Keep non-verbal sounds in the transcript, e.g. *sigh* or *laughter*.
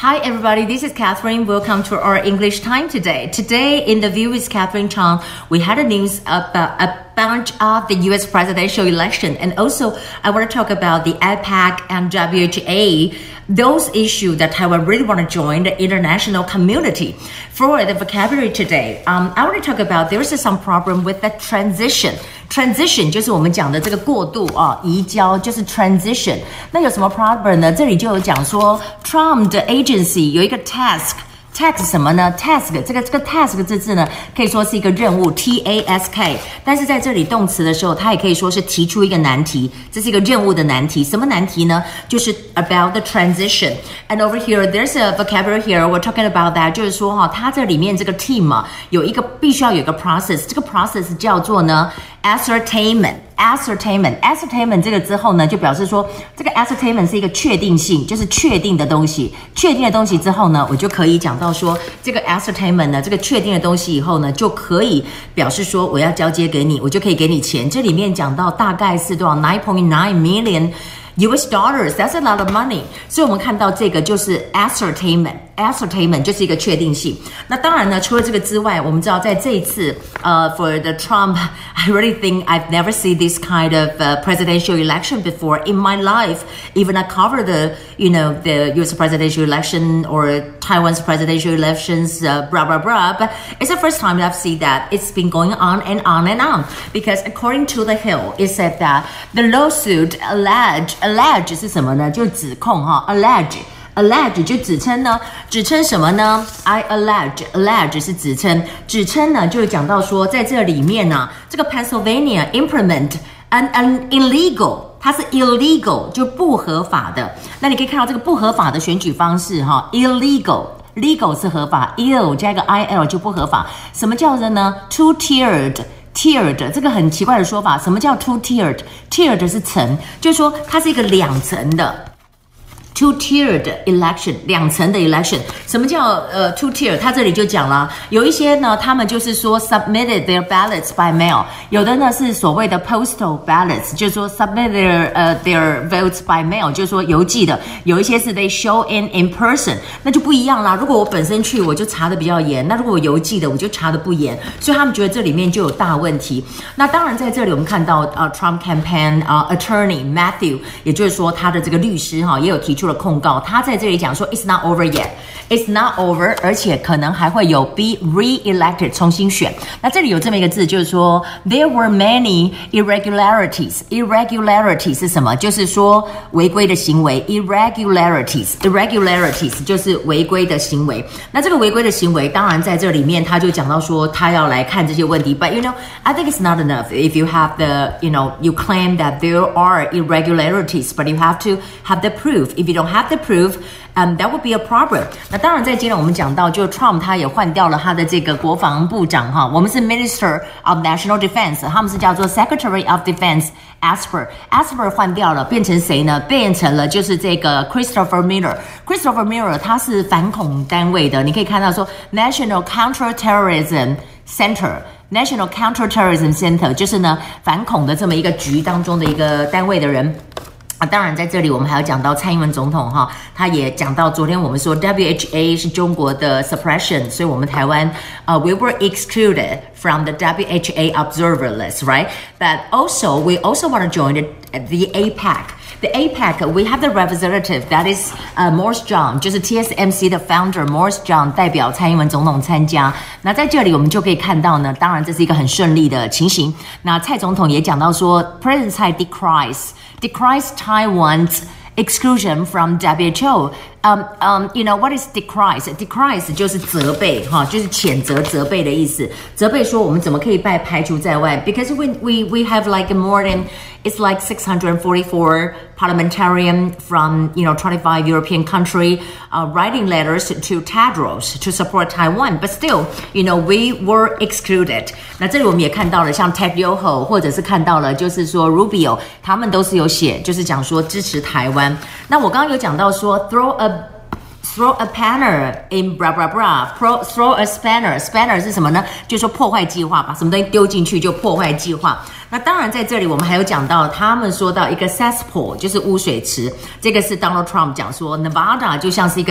Hi, everybody. This is Catherine. Welcome to our English time today. Today, in the view with Catherine Chang, we had a news about a bunch of the U.S. presidential election, and also I want to talk about the APEC and WHA. Those issues that Taiwan really want to join the international community. For the vocabulary today, um, I want to talk about there is some problem with the transition. Transition 就是我们讲的这个过渡啊，移交就是 transition。那有什么 problem 呢？这里就有讲说，Trump 的 agency 有一个 task。task 什么呢？task 这个这个 task 这字呢，可以说是一个任务，t a s k。但是在这里动词的时候，它也可以说是提出一个难题，这是一个任务的难题。什么难题呢？就是 about the transition。And over here there's a vocabulary here we're talking about that，就是说哈，它这里面这个 team 啊，有一个必须要有一个 process，这个 process 叫做呢。ascertainment。ascertainment ascertainment 这个之后呢，就表示说这个 ascertainment 是一个确定性，就是确定的东西。确定的东西之后呢，我就可以讲到说这个 ascertainment 呢，这个确定的东西以后呢，就可以表示说我要交接给你，我就可以给你钱。这里面讲到大概是多少？nine point nine million。U.S. dollars, that's a lot of money. 所以我们看到这个就是 ascertainment, ascertainment 就是一个确定性。那当然呢，除了这个之外，我们知道在这一次，呃、uh,，for the Trump, I *laughs* really think I've never seen this kind of uh, presidential election before in my life. Even I cover the, you know, the U.S. presidential election or Taiwan's presidential elections, uh, blah blah blah. But it's the first time that I've seen that. It's been going on and on and on because according to the Hill, it said that the lawsuit alleged allege 是什么呢？就指控哈，allege。allege 就指称呢，指称什么呢？I allege，allege 是指称，指称呢就是讲到说，在这里面呢，这个 Pennsylvania implement an an illegal，它是 illegal 就不合法的。那你可以看到这个不合法的选举方式哈，illegal，legal 是合法，ill 加一个 i l 就不合法。什么叫做呢？Two tiered tiered 这个很奇怪的说法什么叫 two tiered tiered 是层就是说它是一个两层的。Two-tiered election，两层的 election，什么叫呃 two-tier？它这里就讲了，有一些呢，他们就是说 submitted their ballots by mail，有的呢是所谓的 postal ballots，就是说 submit their 呃 their votes by mail，就是说邮寄的，有一些是 they show in in person，那就不一样啦。如果我本身去，我就查的比较严；那如果我邮寄的，我就查的不严。所以他们觉得这里面就有大问题。那当然在这里我们看到呃 Trump campaign 啊 attorney Matthew，也就是说他的这个律师哈，也有提出。了控告，他在这里讲说，It's not over yet, It's not over，而且可能还会有 be re-elected 重新选。那这里有这么一个字，就是说 There were many irregularities. Irregularities 是什么？就是说违规的行为。Irregularities, irregularities 就是违规的行为。那这个违规的行为，当然在这里面他就讲到说，他要来看这些问题。But you know, I think it's not enough if you have the, you know, you claim that there are irregularities, but you have to have the proof. If you don't have to prove, um, that would be a problem. problem。那当然，在今天我们讲到，就 Trump 他也换掉了他的这个国防部长哈，我们是 Minister of National Defense，他们是叫做 Secretary of Defense Esper。Esper 换掉了，变成谁呢？变成了就是这个 Christopher Miller。Christopher Miller 他是反恐单位的，你可以看到说 National Counterterrorism Center。National Counterterrorism Center 就是呢反恐的这么一个局当中的一个单位的人。啊，当然在这里我们还要讲到蔡英文总统哈，他也讲到昨天我们说 WHA 是中国的 suppression，所以我们台湾啊 we were excluded from the WHA observer list, right? But also, we also want to join the, the APEC. The APEC, we have the representative that is uh, Morris Chang，就是 TSMC 的 founder Morris Chang 代表蔡英文总统参加。那在这里我们就可以看到呢，当然这是一个很顺利的情形。那蔡总统也讲到说，President Tsai decries decries Taiwan's exclusion from WHO. Um, um, you know what is decries? Decries 就是责备哈，就是谴责、责备的意思。责备说我们怎么可以被排除在外？Because we we we have like more than it's like 644 parliamentarian from you know 25 European country uh, writing letters to Tedros to support Taiwan, but still you know we were excluded. 那这里我们也看到了，像 Ted Yoho 或者是看到了，就是说 Rubio throw a throw a panner in blah blah blah. Pro, throw a spanner. Spanner 是什么呢？就说破坏计划，把什么东西丢进去就破坏计划。那当然在这里我们还有讲到，他们说到一个 cesspool，就是污水池。这个是 Donald Trump 讲说，Nevada 就像是一个。